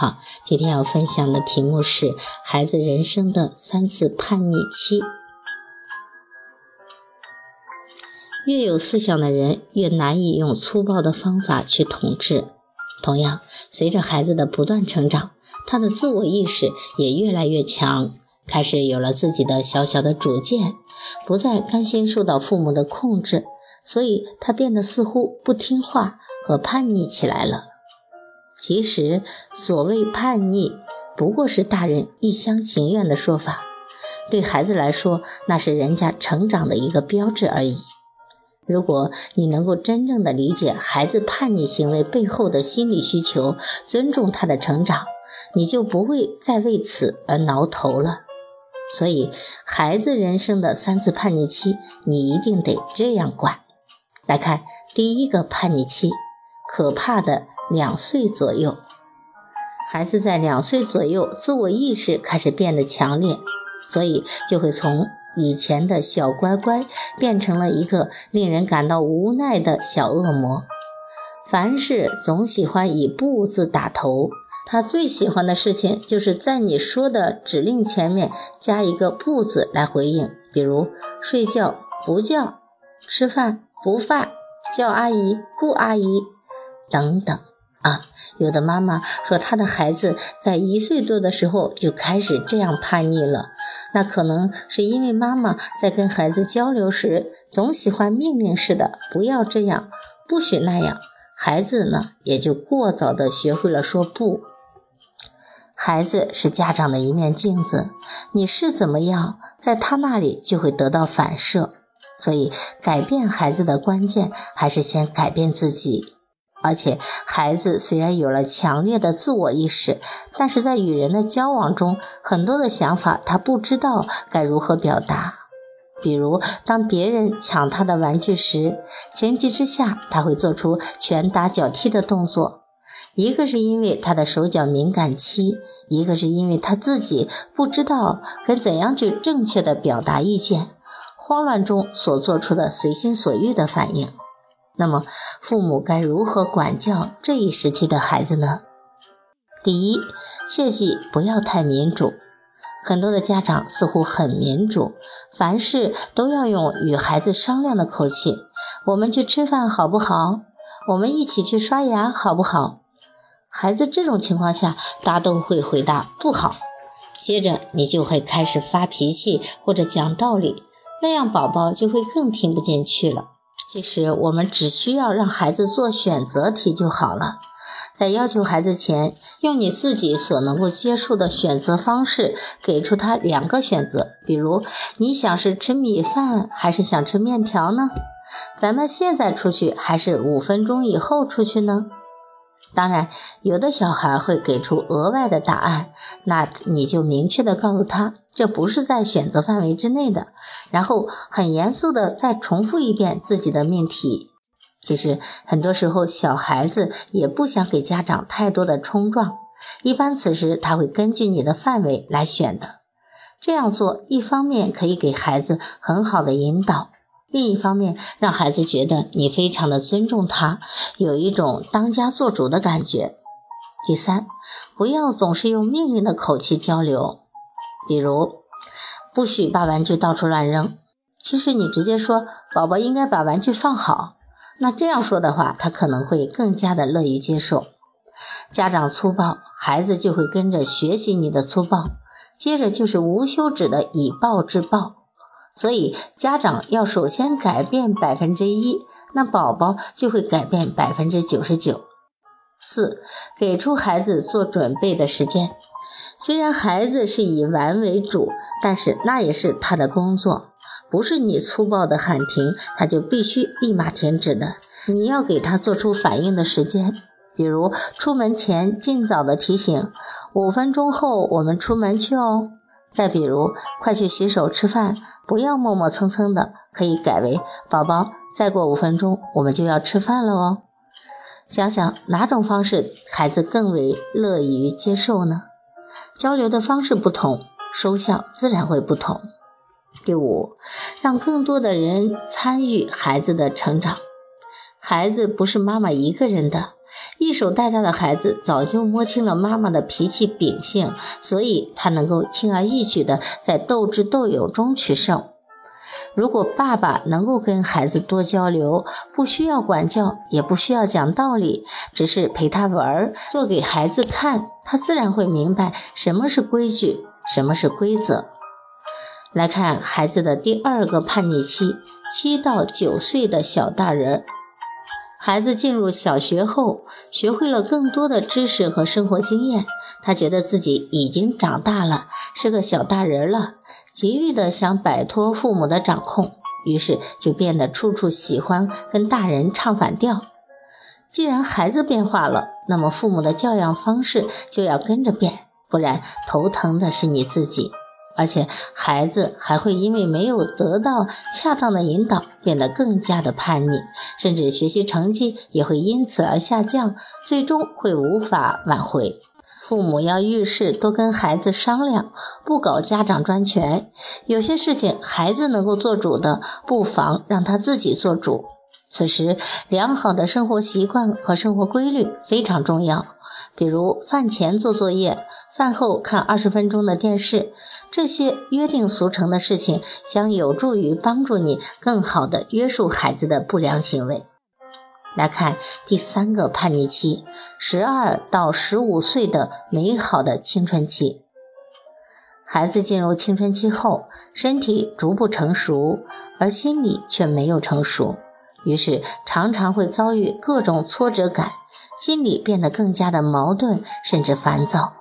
好，今天要分享的题目是孩子人生的三次叛逆期。越有思想的人，越难以用粗暴的方法去统治。同样，随着孩子的不断成长，他的自我意识也越来越强，开始有了自己的小小的主见，不再甘心受到父母的控制，所以他变得似乎不听话和叛逆起来了。其实，所谓叛逆，不过是大人一厢情愿的说法。对孩子来说，那是人家成长的一个标志而已。如果你能够真正的理解孩子叛逆行为背后的心理需求，尊重他的成长，你就不会再为此而挠头了。所以，孩子人生的三次叛逆期，你一定得这样管。来看第一个叛逆期，可怕的。两岁左右，孩子在两岁左右，自我意识开始变得强烈，所以就会从以前的小乖乖变成了一个令人感到无奈的小恶魔。凡事总喜欢以“不”字打头，他最喜欢的事情就是在你说的指令前面加一个“不”字来回应，比如睡觉不叫，吃饭不饭，叫阿姨不阿姨等等。啊，有的妈妈说她的孩子在一岁多的时候就开始这样叛逆了，那可能是因为妈妈在跟孩子交流时总喜欢命令式的，不要这样，不许那样，孩子呢也就过早的学会了说不。孩子是家长的一面镜子，你是怎么样，在他那里就会得到反射，所以改变孩子的关键还是先改变自己。而且，孩子虽然有了强烈的自我意识，但是在与人的交往中，很多的想法他不知道该如何表达。比如，当别人抢他的玩具时，情急之下他会做出拳打脚踢的动作。一个是因为他的手脚敏感期，一个是因为他自己不知道该怎样去正确的表达意见，慌乱中所做出的随心所欲的反应。那么，父母该如何管教这一时期的孩子呢？第一，切记不要太民主。很多的家长似乎很民主，凡事都要用与孩子商量的口气。我们去吃饭好不好？我们一起去刷牙好不好？孩子这种情况下，大都会回答不好。接着你就会开始发脾气或者讲道理，那样宝宝就会更听不进去了。其实我们只需要让孩子做选择题就好了，在要求孩子前，用你自己所能够接受的选择方式，给出他两个选择。比如，你想是吃米饭还是想吃面条呢？咱们现在出去还是五分钟以后出去呢？当然，有的小孩会给出额外的答案，那你就明确的告诉他，这不是在选择范围之内的。然后很严肃的再重复一遍自己的命题。其实很多时候，小孩子也不想给家长太多的冲撞，一般此时他会根据你的范围来选的。这样做，一方面可以给孩子很好的引导。另一方面，让孩子觉得你非常的尊重他，有一种当家做主的感觉。第三，不要总是用命令的口气交流，比如不许把玩具到处乱扔。其实你直接说宝宝应该把玩具放好，那这样说的话，他可能会更加的乐于接受。家长粗暴，孩子就会跟着学习你的粗暴，接着就是无休止的以暴制暴。所以，家长要首先改变百分之一，那宝宝就会改变百分之九十九。四，给出孩子做准备的时间。虽然孩子是以玩为主，但是那也是他的工作，不是你粗暴的喊停，他就必须立马停止的。你要给他做出反应的时间。比如出门前尽早的提醒，五分钟后我们出门去哦。再比如，快去洗手吃饭，不要磨磨蹭蹭的，可以改为宝宝，再过五分钟我们就要吃饭了哦。想想哪种方式孩子更为乐于接受呢？交流的方式不同，收效自然会不同。第五，让更多的人参与孩子的成长。孩子不是妈妈一个人的。一手带大的孩子早就摸清了妈妈的脾气秉性，所以他能够轻而易举地在斗智斗勇中取胜。如果爸爸能够跟孩子多交流，不需要管教，也不需要讲道理，只是陪他玩，做给孩子看，他自然会明白什么是规矩，什么是规则。来看孩子的第二个叛逆期，七到九岁的小大人儿。孩子进入小学后，学会了更多的知识和生活经验，他觉得自己已经长大了，是个小大人了，极力的想摆脱父母的掌控，于是就变得处处喜欢跟大人唱反调。既然孩子变化了，那么父母的教养方式就要跟着变，不然头疼的是你自己。而且孩子还会因为没有得到恰当的引导，变得更加的叛逆，甚至学习成绩也会因此而下降，最终会无法挽回。父母要遇事多跟孩子商量，不搞家长专权。有些事情孩子能够做主的，不妨让他自己做主。此时，良好的生活习惯和生活规律非常重要，比如饭前做作业，饭后看二十分钟的电视。这些约定俗成的事情将有助于帮助你更好的约束孩子的不良行为。来看第三个叛逆期，十二到十五岁的美好的青春期。孩子进入青春期后，身体逐步成熟，而心理却没有成熟，于是常常会遭遇各种挫折感，心里变得更加的矛盾，甚至烦躁。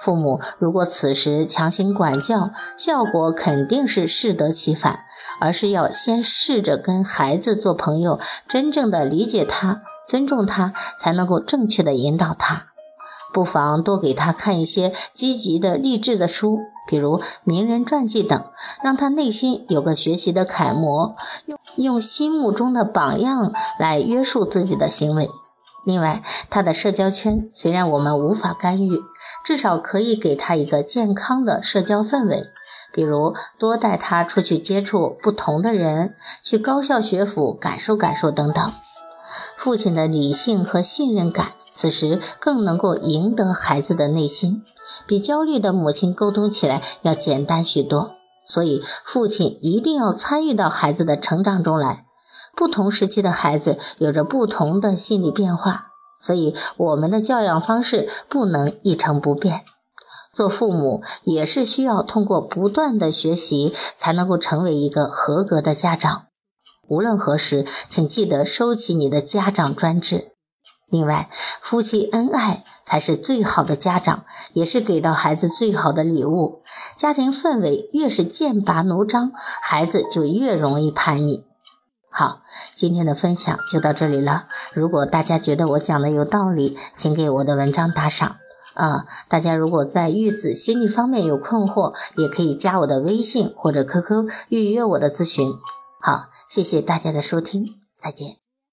父母如果此时强行管教，效果肯定是适得其反，而是要先试着跟孩子做朋友，真正的理解他、尊重他，才能够正确的引导他。不妨多给他看一些积极的、励志的书，比如名人传记等，让他内心有个学习的楷模，用用心目中的榜样来约束自己的行为。另外，他的社交圈虽然我们无法干预，至少可以给他一个健康的社交氛围，比如多带他出去接触不同的人，去高校学府感受感受等等。父亲的理性和信任感，此时更能够赢得孩子的内心，比焦虑的母亲沟通起来要简单许多。所以，父亲一定要参与到孩子的成长中来。不同时期的孩子有着不同的心理变化，所以我们的教养方式不能一成不变。做父母也是需要通过不断的学习，才能够成为一个合格的家长。无论何时，请记得收起你的家长专制。另外，夫妻恩爱才是最好的家长，也是给到孩子最好的礼物。家庭氛围越是剑拔弩张，孩子就越容易叛逆。好，今天的分享就到这里了。如果大家觉得我讲的有道理，请给我的文章打赏啊！大家如果在育子心理方面有困惑，也可以加我的微信或者 QQ 预约我的咨询。好，谢谢大家的收听，再见。